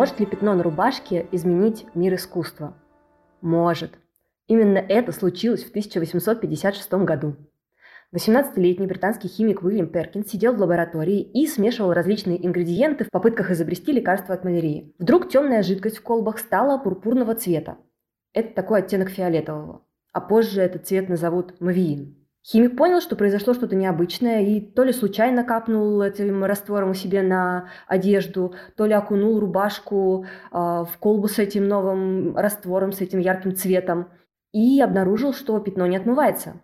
Может ли пятно на рубашке изменить мир искусства? Может. Именно это случилось в 1856 году. 18-летний британский химик Уильям Перкинс сидел в лаборатории и смешивал различные ингредиенты в попытках изобрести лекарство от малярии. Вдруг темная жидкость в колбах стала пурпурного цвета. Это такой оттенок фиолетового. А позже этот цвет назовут мавиин. Химик понял, что произошло что-то необычное, и то ли случайно капнул этим раствором у себя на одежду, то ли окунул рубашку э, в колбу с этим новым раствором, с этим ярким цветом, и обнаружил, что пятно не отмывается.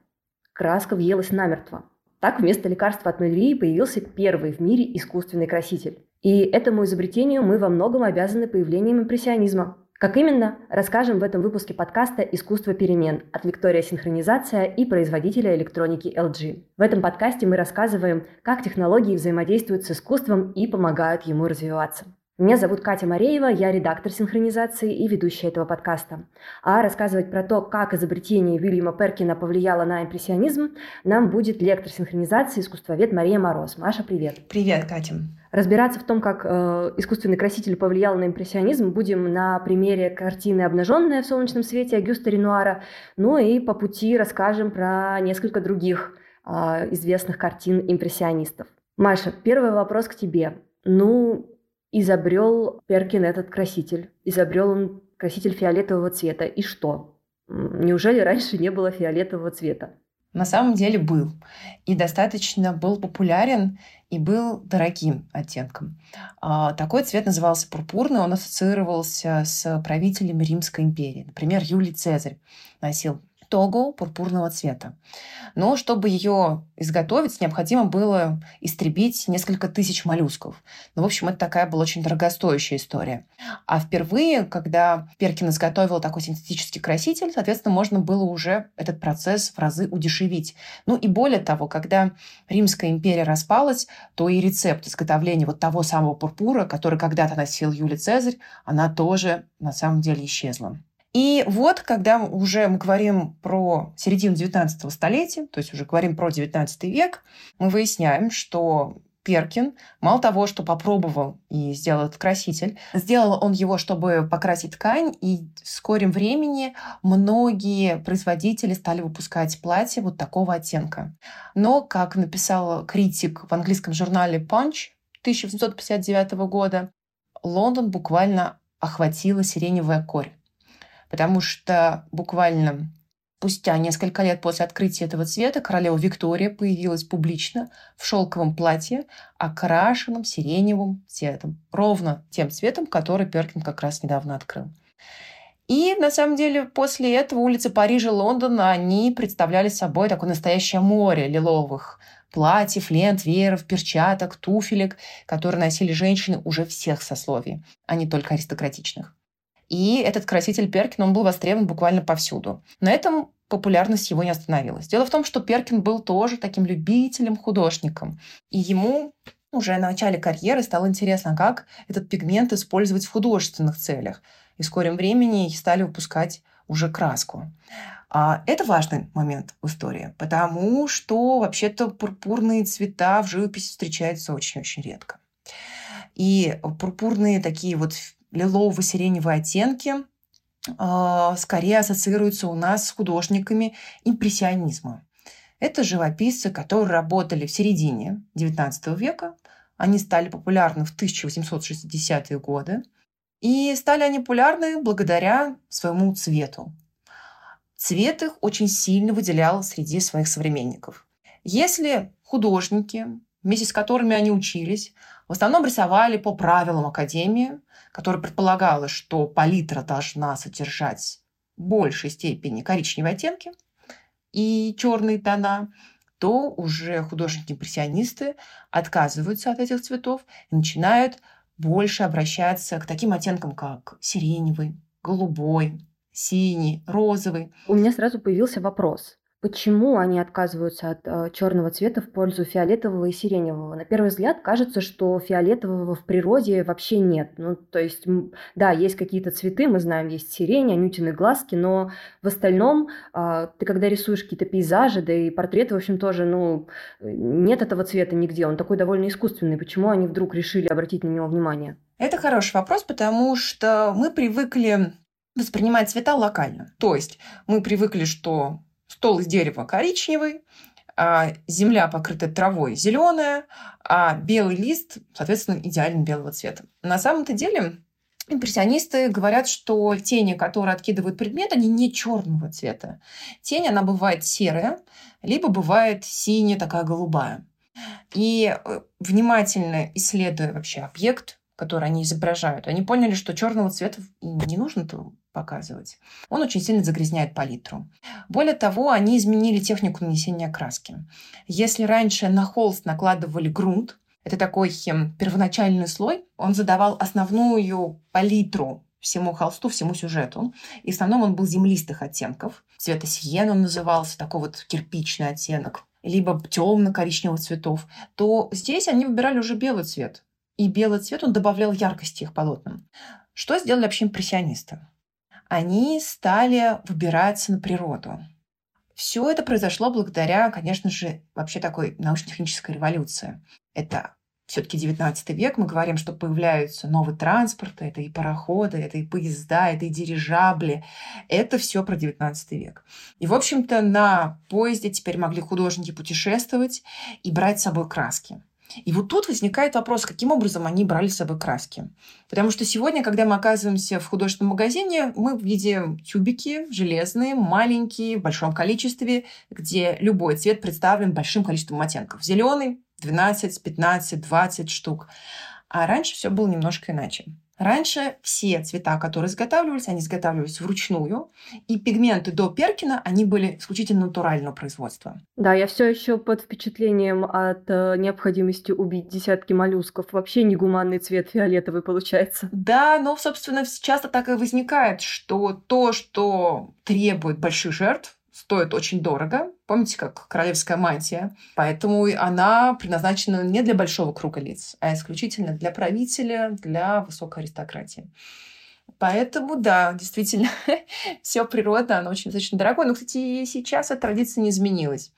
Краска въелась намертво. Так вместо лекарства от малярии появился первый в мире искусственный краситель. И этому изобретению мы во многом обязаны появлением импрессионизма. Как именно, расскажем в этом выпуске подкаста «Искусство перемен» от Виктория Синхронизация и производителя электроники LG. В этом подкасте мы рассказываем, как технологии взаимодействуют с искусством и помогают ему развиваться. Меня зовут Катя Мареева, я редактор синхронизации и ведущая этого подкаста. А рассказывать про то, как изобретение Вильяма Перкина повлияло на импрессионизм, нам будет лектор синхронизации, искусствовед Мария Мороз. Маша, привет. Привет, Катя. Разбираться в том, как э, искусственный краситель повлиял на импрессионизм, будем на примере картины «Обнаженная в солнечном свете» Агюста Ренуара. Ну и по пути расскажем про несколько других э, известных картин импрессионистов. Маша, первый вопрос к тебе. Ну, изобрел Перкин этот краситель. Изобрел он краситель фиолетового цвета. И что? Неужели раньше не было фиолетового цвета? На самом деле был. И достаточно был популярен и был дорогим оттенком. А, такой цвет назывался пурпурный, он ассоциировался с правителями Римской империи. Например, Юлий Цезарь носил тогу пурпурного цвета. Но чтобы ее изготовить, необходимо было истребить несколько тысяч моллюсков. Ну, в общем, это такая была очень дорогостоящая история. А впервые, когда Перкин изготовил такой синтетический краситель, соответственно, можно было уже этот процесс в разы удешевить. Ну и более того, когда Римская империя распалась, то и рецепт изготовления вот того самого пурпура, который когда-то носил Юлий Цезарь, она тоже на самом деле исчезла. И вот, когда уже мы говорим про середину 19 столетия, то есть уже говорим про 19 век, мы выясняем, что Перкин, мало того, что попробовал и сделал этот краситель, сделал он его, чтобы покрасить ткань, и в скором времени многие производители стали выпускать платья вот такого оттенка. Но, как написал критик в английском журнале Punch 1859 года, Лондон буквально охватила сиреневая корь потому что буквально Спустя несколько лет после открытия этого цвета королева Виктория появилась публично в шелковом платье, окрашенном сиреневым цветом. Ровно тем цветом, который Перкин как раз недавно открыл. И на самом деле после этого улицы Парижа и Лондона, они представляли собой такое настоящее море лиловых платьев, лент, вееров, перчаток, туфелек, которые носили женщины уже всех сословий, а не только аристократичных. И этот краситель Перкин, он был востребован буквально повсюду. На этом популярность его не остановилась. Дело в том, что Перкин был тоже таким любителем, художником. И ему уже в начале карьеры стало интересно, как этот пигмент использовать в художественных целях. И в скором времени стали выпускать уже краску. А это важный момент в истории, потому что вообще-то пурпурные цвета в живописи встречаются очень-очень редко. И пурпурные такие вот лилово-сиреневые оттенки а, скорее ассоциируются у нас с художниками импрессионизма. Это живописцы, которые работали в середине XIX века. Они стали популярны в 1860-е годы. И стали они популярны благодаря своему цвету. Цвет их очень сильно выделял среди своих современников. Если художники, вместе с которыми они учились, в основном рисовали по правилам Академии, которая предполагала, что палитра должна содержать в большей степени коричневые оттенки и черные тона, то уже художники-импрессионисты отказываются от этих цветов и начинают больше обращаться к таким оттенкам, как сиреневый, голубой, синий, розовый. У меня сразу появился вопрос. Почему они отказываются от э, черного цвета в пользу фиолетового и сиреневого? На первый взгляд кажется, что фиолетового в природе вообще нет. Ну, то есть, да, есть какие-то цветы, мы знаем, есть сирень, анютины глазки, но в остальном э, ты когда рисуешь какие-то пейзажи, да и портреты, в общем, тоже, ну, нет этого цвета нигде, он такой довольно искусственный. Почему они вдруг решили обратить на него внимание? Это хороший вопрос, потому что мы привыкли воспринимать цвета локально. То есть мы привыкли, что стол из дерева коричневый, а земля покрыта травой зеленая, а белый лист, соответственно, идеально белого цвета. На самом-то деле Импрессионисты говорят, что тени, которые откидывают предмет, они не черного цвета. Тень, она бывает серая, либо бывает синяя, такая голубая. И э, внимательно исследуя вообще объект, который они изображают, они поняли, что черного цвета не нужно показывать. Он очень сильно загрязняет палитру. Более того, они изменили технику нанесения краски. Если раньше на холст накладывали грунт, это такой хим, первоначальный слой, он задавал основную палитру всему холсту, всему сюжету. И в основном он был землистых оттенков. Цвета сиен он назывался, такой вот кирпичный оттенок либо темно-коричневых цветов, то здесь они выбирали уже белый цвет. И белый цвет он добавлял яркости их полотнам. Что сделали вообще импрессионисты? они стали выбираться на природу. Все это произошло благодаря, конечно же, вообще такой научно-технической революции. Это все-таки 19 век, мы говорим, что появляются новые транспорты, это и пароходы, это и поезда, это и дирижабли. Это все про 19 век. И, в общем-то, на поезде теперь могли художники путешествовать и брать с собой краски. И вот тут возникает вопрос, каким образом они брали с собой краски. Потому что сегодня, когда мы оказываемся в художественном магазине, мы видим тюбики железные, маленькие, в большом количестве, где любой цвет представлен большим количеством оттенков. Зеленый 12, 15, 20 штук. А раньше все было немножко иначе. Раньше все цвета, которые изготавливались, они изготавливались вручную, и пигменты до Перкина, они были исключительно натурального производства. Да, я все еще под впечатлением от э, необходимости убить десятки моллюсков. Вообще негуманный цвет фиолетовый получается. Да, но, собственно, часто так и возникает, что то, что требует больших жертв, стоит очень дорого. Помните, как королевская мантия? Поэтому она предназначена не для большого круга лиц, а исключительно для правителя, для высокой аристократии. Поэтому, да, действительно, все природа, она очень достаточно дорогое. Но, кстати, и сейчас эта традиция не изменилась.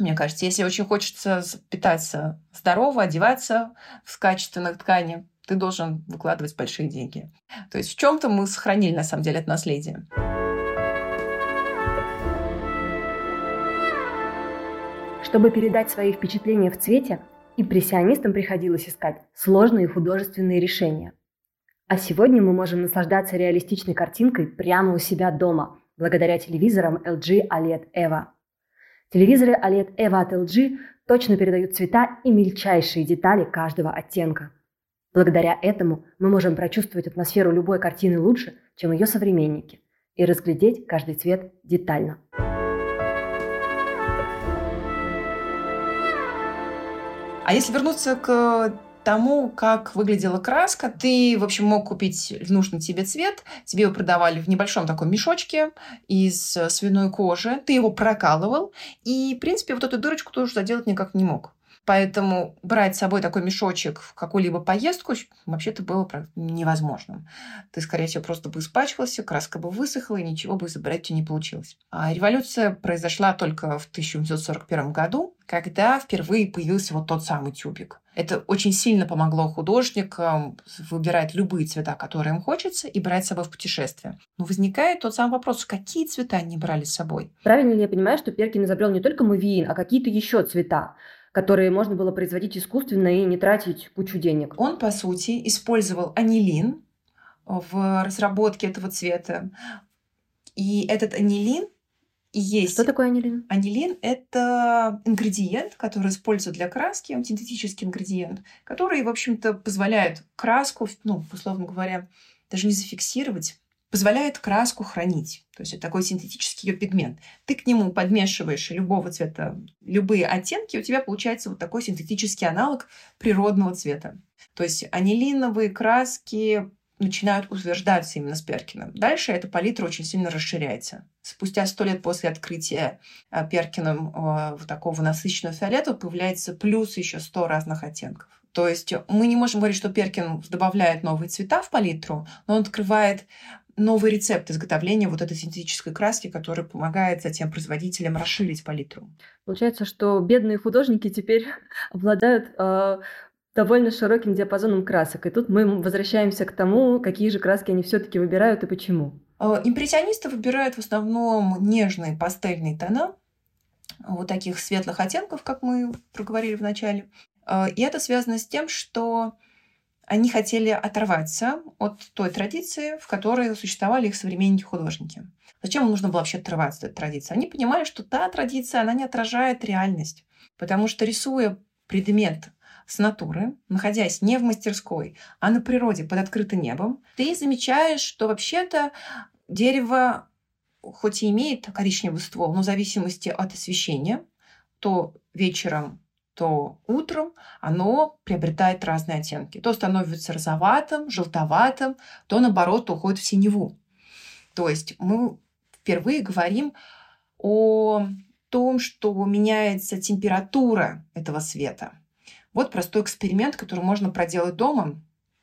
Мне кажется, если очень хочется питаться здорово, одеваться в качественных ткани, ты должен выкладывать большие деньги. То есть в чем-то мы сохранили, на самом деле, это наследие. Чтобы передать свои впечатления в цвете, импрессионистам приходилось искать сложные художественные решения. А сегодня мы можем наслаждаться реалистичной картинкой прямо у себя дома, благодаря телевизорам LG OLED EVA. Телевизоры OLED EVA от LG точно передают цвета и мельчайшие детали каждого оттенка. Благодаря этому мы можем прочувствовать атмосферу любой картины лучше, чем ее современники, и разглядеть каждый цвет детально. А если вернуться к тому, как выглядела краска. Ты, в общем, мог купить нужный тебе цвет. Тебе его продавали в небольшом таком мешочке из свиной кожи. Ты его прокалывал. И, в принципе, вот эту дырочку тоже заделать никак не мог. Поэтому брать с собой такой мешочек в какую-либо поездку вообще-то было невозможным. Ты, скорее всего, просто бы испачкался, краска бы высохла, и ничего бы тебя не получилось. А революция произошла только в 1841 году, когда впервые появился вот тот самый тюбик. Это очень сильно помогло художникам выбирать любые цвета, которые им хочется, и брать с собой в путешествие. Но возникает тот самый вопрос, какие цвета они брали с собой? Правильно ли я понимаю, что Перкин изобрел не только мувиин, а какие-то еще цвета? Которые можно было производить искусственно и не тратить кучу денег. Он, по сути, использовал анилин в разработке этого цвета. И этот анилин и есть... Что такое анилин? Анилин – это ингредиент, который используют для краски, он синтетический ингредиент, который, в общем-то, позволяет краску, ну, условно говоря, даже не зафиксировать, позволяет краску хранить. То есть это такой синтетический ее пигмент. Ты к нему подмешиваешь любого цвета, любые оттенки, у тебя получается вот такой синтетический аналог природного цвета. То есть анилиновые краски начинают утверждаться именно с Перкиным. Дальше эта палитра очень сильно расширяется. Спустя сто лет после открытия э, Перкиным э, такого насыщенного фиолетового появляется плюс еще сто разных оттенков. То есть мы не можем говорить, что Перкин добавляет новые цвета в палитру, но он открывает новый рецепт изготовления вот этой синтетической краски, который помогает затем производителям расширить палитру. Получается, что бедные художники теперь обладают э, довольно широким диапазоном красок. И тут мы возвращаемся к тому, какие же краски они все-таки выбирают и почему. Э, импрессионисты выбирают в основном нежные пастельные тона, вот таких светлых оттенков, как мы проговорили в начале. Э, и это связано с тем, что они хотели оторваться от той традиции, в которой существовали их современники-художники. Зачем им нужно было вообще отрываться от этой традиции? Они понимали, что та традиция, она не отражает реальность. Потому что рисуя предмет с натуры, находясь не в мастерской, а на природе под открытым небом, ты замечаешь, что вообще-то дерево хоть и имеет коричневый ствол, но в зависимости от освещения, то вечером то утром оно приобретает разные оттенки. То становится розоватым, желтоватым, то наоборот уходит в синеву. То есть мы впервые говорим о том, что меняется температура этого света. Вот простой эксперимент, который можно проделать дома,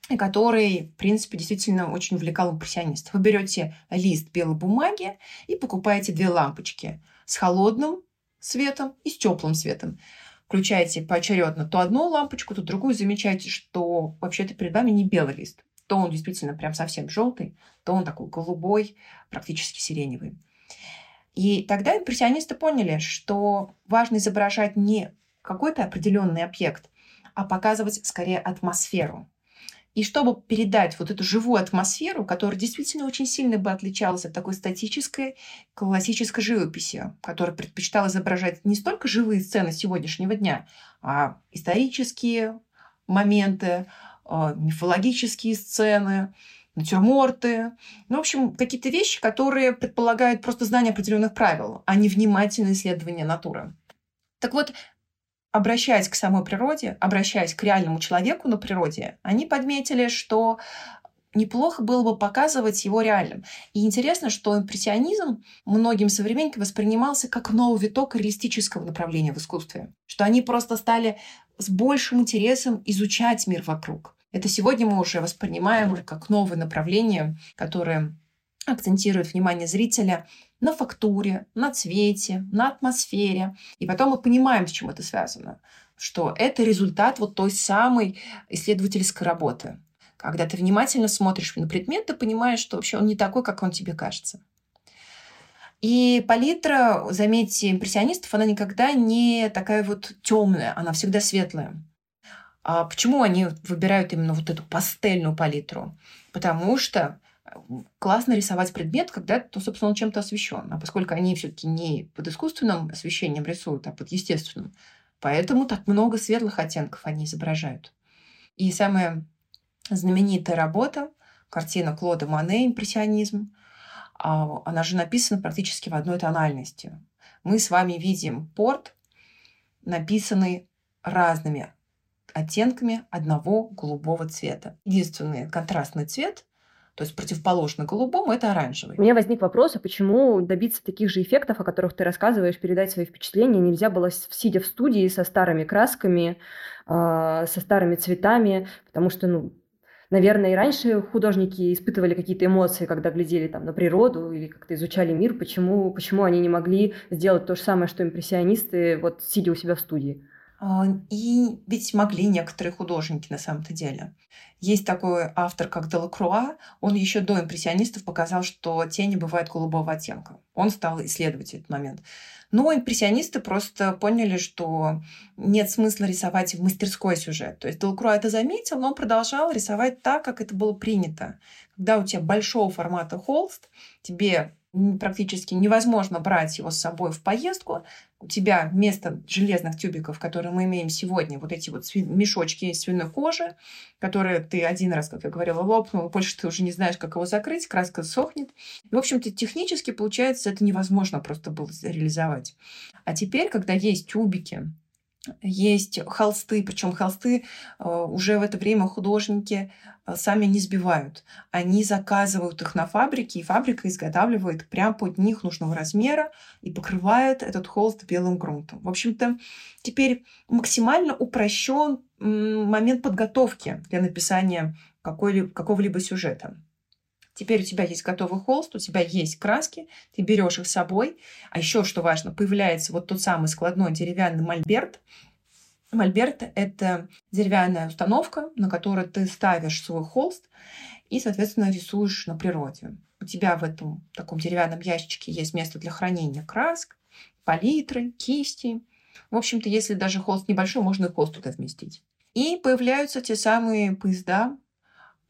и который, в принципе, действительно очень увлекал импрессионистов. Вы берете лист белой бумаги и покупаете две лампочки с холодным светом и с теплым светом включаете поочередно то одну лампочку, то другую, замечаете, что вообще-то перед вами не белый лист. То он действительно прям совсем желтый, то он такой голубой, практически сиреневый. И тогда импрессионисты поняли, что важно изображать не какой-то определенный объект, а показывать скорее атмосферу. И чтобы передать вот эту живую атмосферу, которая действительно очень сильно бы отличалась от такой статической классической живописи, которая предпочитала изображать не столько живые сцены сегодняшнего дня, а исторические моменты, а, мифологические сцены, натюрморты. Ну, в общем, какие-то вещи, которые предполагают просто знание определенных правил, а не внимательное исследование натуры. Так вот, обращаясь к самой природе, обращаясь к реальному человеку на природе, они подметили, что неплохо было бы показывать его реальным. И интересно, что импрессионизм многим современникам воспринимался как новый виток реалистического направления в искусстве. Что они просто стали с большим интересом изучать мир вокруг. Это сегодня мы уже воспринимаем как новое направление, которое акцентирует внимание зрителя на фактуре, на цвете, на атмосфере. И потом мы понимаем, с чем это связано. Что это результат вот той самой исследовательской работы. Когда ты внимательно смотришь на предмет, ты понимаешь, что вообще он не такой, как он тебе кажется. И палитра, заметьте, импрессионистов, она никогда не такая вот темная, она всегда светлая. А почему они выбирают именно вот эту пастельную палитру? Потому что классно рисовать предмет, когда, то, собственно, он чем-то освещен. А поскольку они все-таки не под искусственным освещением рисуют, а под естественным, поэтому так много светлых оттенков они изображают. И самая знаменитая работа, картина Клода Мане «Импрессионизм», а, она же написана практически в одной тональности. Мы с вами видим порт, написанный разными оттенками одного голубого цвета. Единственный контрастный цвет то есть противоположно голубому это оранжевый. У меня возник вопрос, а почему добиться таких же эффектов, о которых ты рассказываешь, передать свои впечатления нельзя было сидя в студии со старыми красками, э, со старыми цветами, потому что, ну, наверное, и раньше художники испытывали какие-то эмоции, когда глядели там на природу или как-то изучали мир, почему, почему они не могли сделать то же самое, что импрессионисты, вот сидя у себя в студии. А, и ведь могли некоторые художники на самом-то деле. Есть такой автор, как Делакруа, он еще до импрессионистов показал, что тени бывают голубого оттенка. Он стал исследовать этот момент. Но импрессионисты просто поняли, что нет смысла рисовать в мастерской сюжет. То есть Делакруа это заметил, но он продолжал рисовать так, как это было принято. Когда у тебя большого формата холст, тебе практически невозможно брать его с собой в поездку. У тебя вместо железных тюбиков, которые мы имеем сегодня, вот эти вот мешочки из свиной кожи, которые ты один раз, как я говорила, лопнул, больше ты уже не знаешь, как его закрыть, краска сохнет. И, в общем-то, технически, получается, это невозможно просто было реализовать. А теперь, когда есть тюбики, есть холсты, причем холсты э, уже в это время художники э, сами не сбивают. Они заказывают их на фабрике, и фабрика изготавливает прямо под них нужного размера и покрывает этот холст белым грунтом. В общем-то, теперь максимально упрощен момент подготовки для написания какого-либо сюжета. Теперь у тебя есть готовый холст, у тебя есть краски, ты берешь их с собой. А еще, что важно, появляется вот тот самый складной деревянный мольберт, Мольберт — это деревянная установка, на которой ты ставишь свой холст и, соответственно, рисуешь на природе. У тебя в этом таком деревянном ящичке есть место для хранения красок, палитры, кисти. В общем-то, если даже холст небольшой, можно и холст туда вместить. И появляются те самые поезда,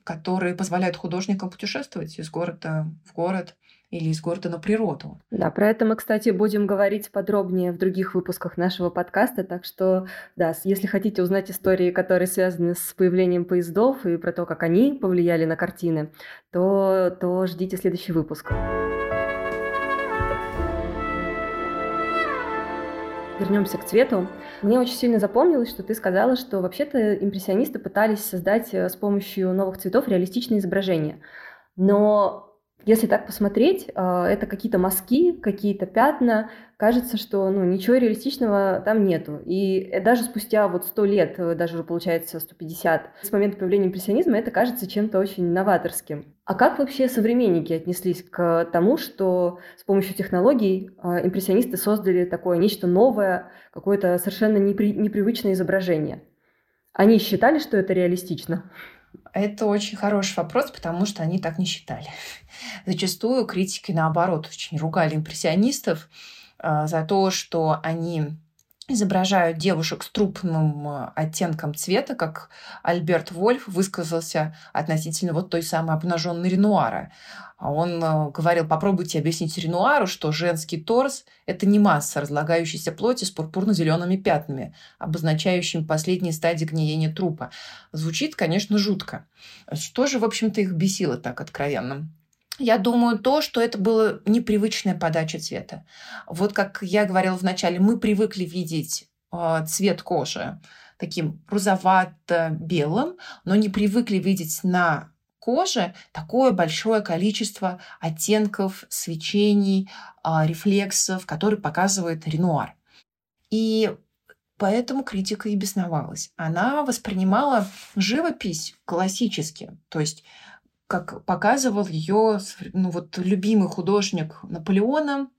которые позволяют художникам путешествовать из города в город или из города на природу. Да, про это мы, кстати, будем говорить подробнее в других выпусках нашего подкаста, так что, да, если хотите узнать истории, которые связаны с появлением поездов и про то, как они повлияли на картины, то, то ждите следующий выпуск. Вернемся к цвету. Мне очень сильно запомнилось, что ты сказала, что вообще-то импрессионисты пытались создать э, с помощью новых цветов реалистичные изображения. Но если так посмотреть, а, это какие-то мазки, какие-то пятна. Кажется, что ну, ничего реалистичного там нету. И даже спустя вот сто лет, э, даже уже получается 150, с момента появления импрессионизма, это кажется чем-то очень новаторским. А как вообще современники отнеслись к тому, что с помощью технологий импрессионисты создали такое нечто новое, какое-то совершенно непри- непривычное изображение? Они считали, что это реалистично? Это очень хороший вопрос, потому что они так не считали. Зачастую критики, наоборот, очень ругали импрессионистов э, за то, что они изображают девушек с трупным э, оттенком цвета, как Альберт Вольф высказался относительно вот той самой обнаженной Ренуара. А он э, говорил, попробуйте объяснить Ренуару, что женский торс – это не масса разлагающейся плоти с пурпурно-зелеными пятнами, обозначающими последние стадии гниения трупа. Звучит, конечно, жутко. Что же, в общем-то, их бесило так откровенно? Я думаю, то, что это была непривычная подача цвета. Вот как я говорила вначале, мы привыкли видеть э, цвет кожи таким розовато-белым, но не привыкли видеть на коже такое большое количество оттенков, свечений, э, рефлексов, которые показывает Ренуар. И Поэтому критика и бесновалась. Она воспринимала живопись классически, то есть как показывал ее ну, вот, любимый художник Наполеона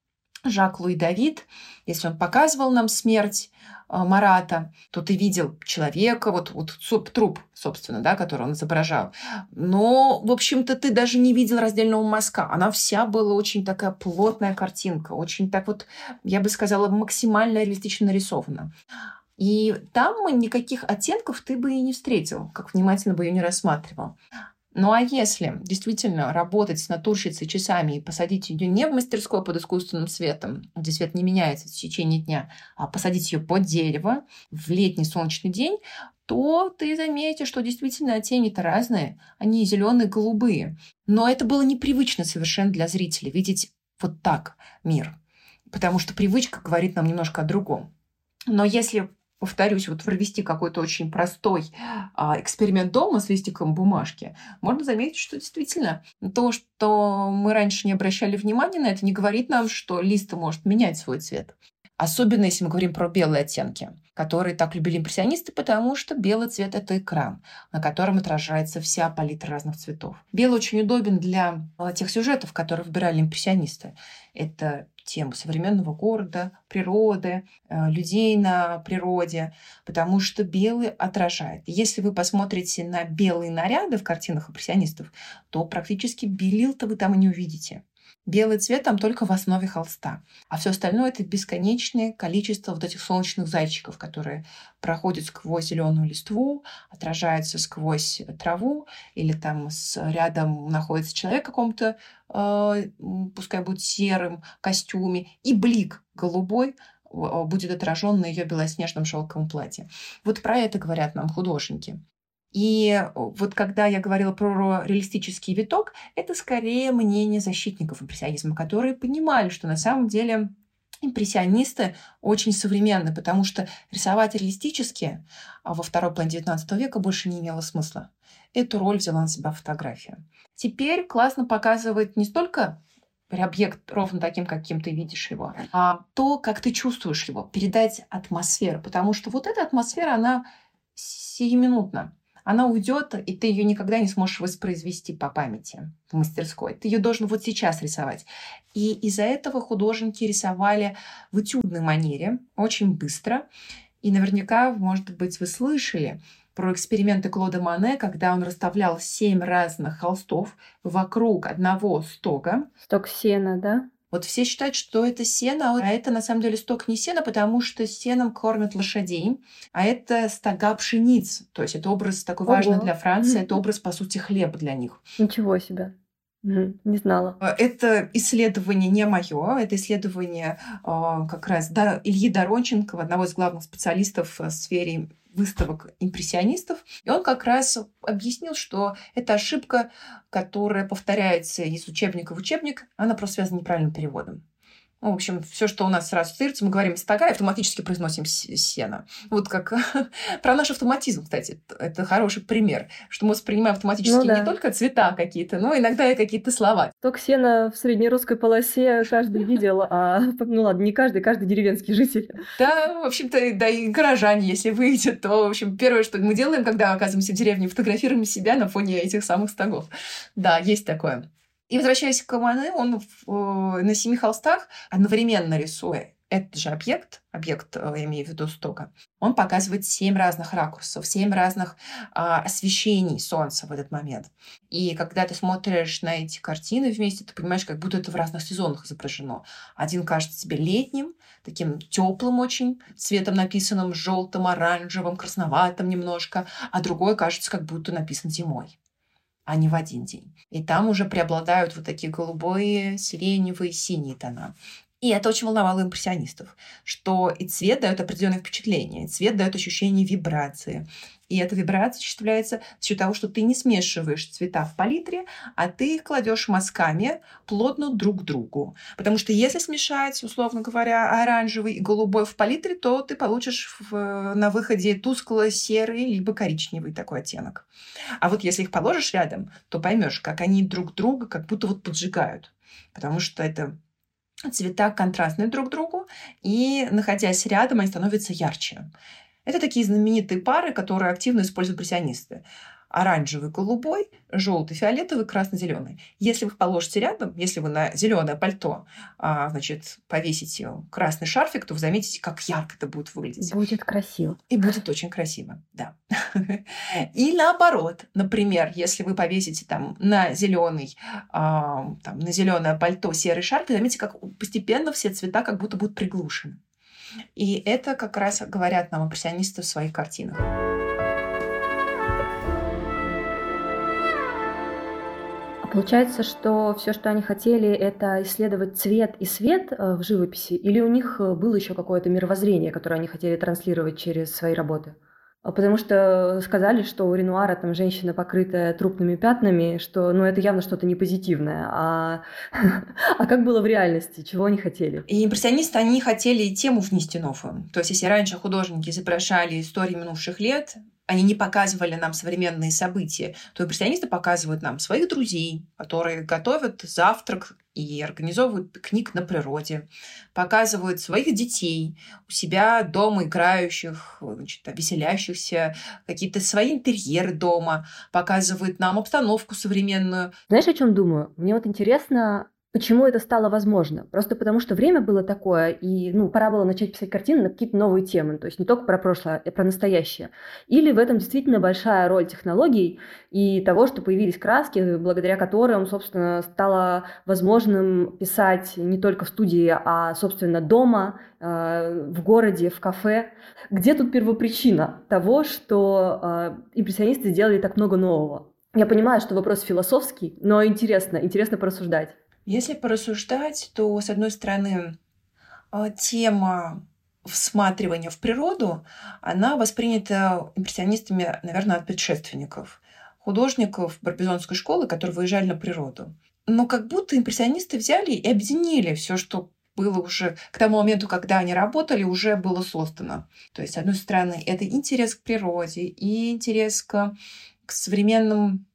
Жак Луи Давид. Если он показывал нам смерть а, Марата, то ты видел человека, вот, вот труп, собственно, да, который он изображал. Но, в общем-то, ты даже не видел раздельного мазка. Она вся была очень такая плотная картинка, очень так вот, я бы сказала, максимально реалистично нарисована. И там никаких оттенков ты бы и не встретил, как внимательно бы ее не рассматривал. Ну а если действительно работать с натурщицей часами и посадить ее не в мастерской под искусственным светом, где свет не меняется в течение дня, а посадить ее под дерево в летний солнечный день, то ты заметишь, что действительно тени-то разные. Они зеленые, голубые. Но это было непривычно совершенно для зрителя видеть вот так мир. Потому что привычка говорит нам немножко о другом. Но если повторюсь, вот провести какой-то очень простой а, эксперимент дома с листиком бумажки, можно заметить, что действительно то, что мы раньше не обращали внимания на это, не говорит нам, что лист может менять свой цвет. Особенно если мы говорим про белые оттенки, которые так любили импрессионисты, потому что белый цвет – это экран, на котором отражается вся палитра разных цветов. Белый очень удобен для а, тех сюжетов, которые выбирали импрессионисты. Это тему современного города, природы, э, людей на природе, потому что белый отражает. Если вы посмотрите на белые наряды в картинах импрессионистов, то практически белил-то вы там и не увидите. Белый цвет там только в основе холста. А все остальное это бесконечное количество вот этих солнечных зайчиков, которые проходят сквозь зеленую листву, отражаются сквозь траву, или там с, рядом находится человек в каком-то, э, пускай будет серым костюме, и блик голубой будет отражен на ее белоснежном шелковом платье. Вот про это говорят нам художники. И э, вот когда я говорила про реалистический виток, это скорее мнение защитников импрессионизма, которые понимали, что на самом деле импрессионисты очень современны, потому что рисовать реалистически а во второй половине XIX века больше не имело смысла. Эту роль взяла на себя фотография. Теперь классно показывает не столько объект ровно таким, каким ты видишь его, а то, как ты чувствуешь его, передать атмосферу, потому что вот эта атмосфера, она сиюминутна она уйдет, и ты ее никогда не сможешь воспроизвести по памяти в мастерской. Ты ее должен вот сейчас рисовать. И из-за этого художники рисовали в этюдной манере, очень быстро. И наверняка, может быть, вы слышали про эксперименты Клода Мане, когда он расставлял семь разных холстов вокруг одного стога. Сток сена, да? Вот все считают, что это сено, а это на самом деле сток не сена, потому что сеном кормят лошадей, а это стога пшениц. То есть это образ такой Ого. важный для Франции, это образ, по сути, хлеб для них. Ничего себе. Не знала. А, это исследование не мое, это исследование э, как раз Ильи Доронченкова, одного из главных специалистов в сфере выставок импрессионистов. И он как раз объяснил, что это ошибка, которая повторяется из учебника в учебник, она просто связана с неправильным переводом. Ну, в общем, все, что у нас сразу ассоциируется, мы говорим стога и автоматически произносим сено. Вот как про наш автоматизм, кстати, это хороший пример, что мы воспринимаем автоматически ну, да. не только цвета какие-то, но иногда и какие-то слова. Сток сена в среднерусской полосе каждый видел, а, ну ладно, не каждый, каждый деревенский житель. Да, в общем-то, да и горожане, если выйдет, то, в общем, первое, что мы делаем, когда оказываемся в деревне, фотографируем себя на фоне этих самых стогов. Да, есть такое. И возвращаясь к Мане, он в, на семи холстах, одновременно рисуя этот же объект, объект, э, я имею в виду стока, он показывает семь разных ракурсов, семь разных а, освещений солнца в этот момент. И когда ты смотришь на эти картины вместе, ты понимаешь, как будто это в разных сезонах изображено. Один кажется тебе летним, таким теплым очень, цветом написанным желтым, оранжевым, красноватым немножко, а другой кажется, как будто написан зимой а не в один день. И там уже преобладают вот такие голубые, сиреневые, синие тона. И это очень волновало импрессионистов, что и цвет дает определенное впечатление, и цвет дает ощущение вибрации. И эта вибрация осуществляется за счет того, что ты не смешиваешь цвета в палитре, а ты их кладешь мазками плотно друг к другу. Потому что если смешать, условно говоря, оранжевый и голубой в палитре, то ты получишь в, на выходе тускло-серый либо коричневый такой оттенок. А вот если их положишь рядом, то поймешь, как они друг друга как будто вот поджигают. Потому что это цвета контрастны друг другу, и, находясь рядом, они становятся ярче. Это такие знаменитые пары, которые активно используют импрессионисты. Оранжевый, голубой, желтый, фиолетовый, красно-зеленый. Если вы их положите рядом, если вы на зеленое пальто а, значит, повесите красный шарфик, то вы заметите, как ярко это будет выглядеть. Будет красиво. И будет очень красиво, да. И наоборот, например, если вы повесите там на зеленый, а, там, на зеленое пальто серый шарфик, заметите, как постепенно все цвета как будто будут приглушены. И это как раз говорят нам импрессионисты в своих картинах. Получается, что все, что они хотели, это исследовать цвет и свет э, в живописи, или у них э, было еще какое-то мировоззрение, которое они хотели транслировать через свои работы? А потому что сказали, что у Ренуара там женщина, покрытая трупными пятнами, что ну, это явно что-то не позитивное. А, а как было в реальности? Чего они хотели? И импрессионисты, они хотели тему внести новую. То есть, если раньше художники изображали истории минувших лет, они не показывали нам современные события, то импрессионисты показывают нам своих друзей, которые готовят завтрак и организовывают пикник на природе, показывают своих детей у себя дома играющих, значит, веселящихся, какие-то свои интерьеры дома, показывают нам обстановку современную. Знаешь, о чем думаю? Мне вот интересно, Почему это стало возможно? Просто потому, что время было такое, и ну, пора было начать писать картины на какие-то новые темы, то есть не только про прошлое, а про настоящее. Или в этом действительно большая роль технологий и того, что появились краски, благодаря которым, собственно, стало возможным писать не только в студии, а, собственно, дома, э, в городе, в кафе. Где тут первопричина того, что э, импрессионисты сделали так много нового? Я понимаю, что вопрос философский, но интересно, интересно порассуждать. Если порассуждать, то, с одной стороны, а, тема всматривания в природу, она воспринята импрессионистами, наверное, от предшественников, художников Барбизонской школы, которые выезжали на природу. Но как будто импрессионисты взяли и объединили все, что было уже к тому моменту, когда они работали, уже было создано. То есть, с одной стороны, это интерес к природе и интерес к, к современным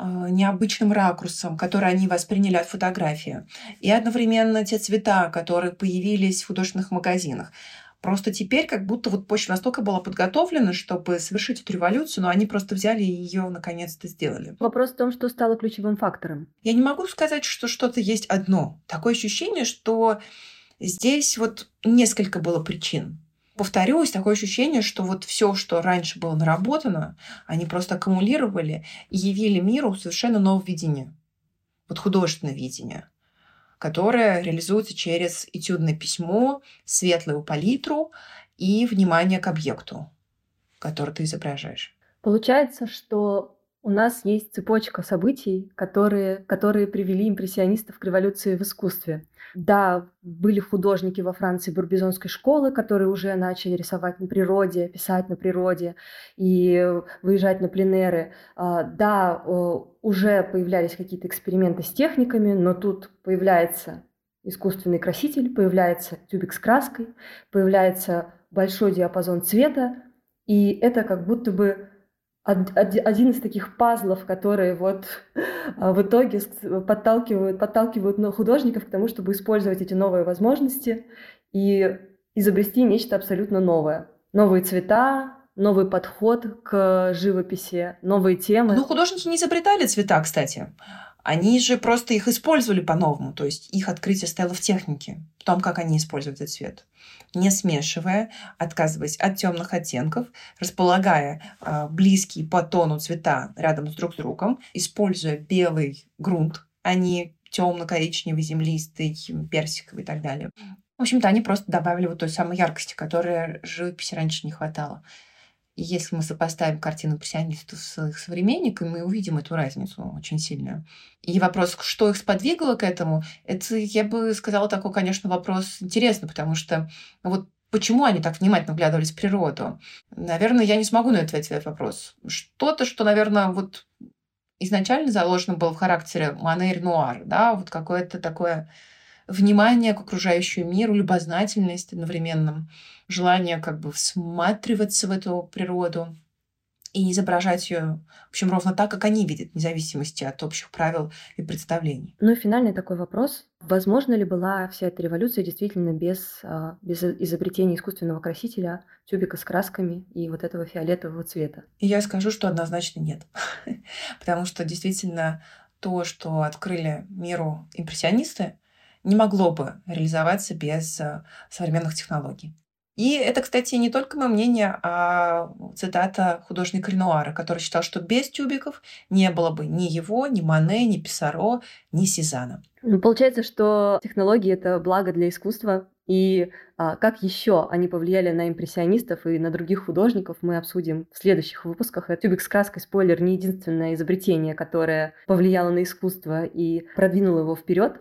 необычным ракурсом, который они восприняли от фотографии, и одновременно те цвета, которые появились в художественных магазинах. Просто теперь как будто вот почва Востока была подготовлена, чтобы совершить эту революцию, но они просто взяли и ее наконец-то сделали. Вопрос в том, что стало ключевым фактором. Я не могу сказать, что что-то есть одно. Такое ощущение, что здесь вот несколько было причин. Повторюсь, такое ощущение, что вот все, что раньше было наработано, они просто аккумулировали и явили миру совершенно новое видение. Вот художественное видение, которое реализуется через этюдное письмо, светлую палитру и внимание к объекту, который ты изображаешь. Получается, что у нас есть цепочка событий, которые, которые привели импрессионистов к революции в искусстве. Да, были художники во Франции бурбизонской школы, которые уже начали рисовать на природе, писать на природе и выезжать на пленеры. А, да, уже появлялись какие-то эксперименты с техниками, но тут появляется искусственный краситель, появляется тюбик с краской, появляется большой диапазон цвета, и это как будто бы один из таких пазлов, которые вот а, в итоге подталкивают, подталкивают художников к тому, чтобы использовать эти новые возможности и изобрести нечто абсолютно новое. Новые цвета, новый подход к живописи, новые темы. Ну, художники не изобретали цвета, кстати. Они же просто их использовали по-новому. То есть их открытие стояло в технике, в том, как они используют этот цвет. Не смешивая, отказываясь от темных оттенков, располагая э, близкие по тону цвета рядом с друг с другом, используя белый грунт, а не темно-коричневый, землистый, персиковый и так далее. В общем-то, они просто добавили вот той самой яркости, которой живописи раньше не хватало. Если мы сопоставим картины импрессионистов с их современниками, мы увидим эту разницу очень сильную. И вопрос, что их сподвигло к этому, это, я бы сказала, такой, конечно, вопрос интересный, потому что вот почему они так внимательно вглядывались в природу? Наверное, я не смогу на это ответить вопрос. Что-то, что, наверное, вот изначально заложено было в характере Манер Нуар, да, вот какое-то такое внимание к окружающему миру, любознательность одновременно, желание как бы всматриваться в эту природу и изображать ее, в общем, ровно так, как они видят, вне зависимости от общих правил и представлений. Ну и финальный такой вопрос. Возможно ли была вся эта революция действительно без, а, без изобретения искусственного красителя, тюбика с красками и вот этого фиолетового цвета? И я скажу, что однозначно нет. Потому что действительно то, что открыли миру импрессионисты, не могло бы реализоваться без э, современных технологий. И это, кстати, не только мое мнение, а цитата художника Ренуара, который считал, что без тюбиков не было бы ни его, ни Мане, ни Писаро, ни Сезана. Ну, получается, что технологии — это благо для искусства, и а, как еще они повлияли на импрессионистов и на других художников, мы обсудим в следующих выпусках. Тюбик с краской, спойлер, не единственное изобретение, которое повлияло на искусство и продвинуло его вперед.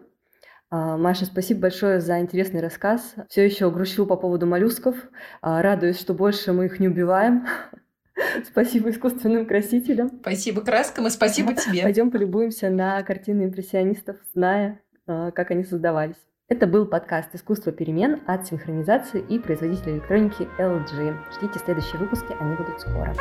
А, Маша, спасибо большое за интересный рассказ. Все еще грущу по поводу моллюсков. А, радуюсь, что больше мы их не убиваем. Спасибо искусственным красителям. Спасибо краскам и спасибо тебе. Пойдем полюбуемся на картины импрессионистов, зная, а, как они создавались. Это был подкаст «Искусство перемен» от синхронизации и производителя электроники LG. Ждите следующие выпуски, они будут скоро.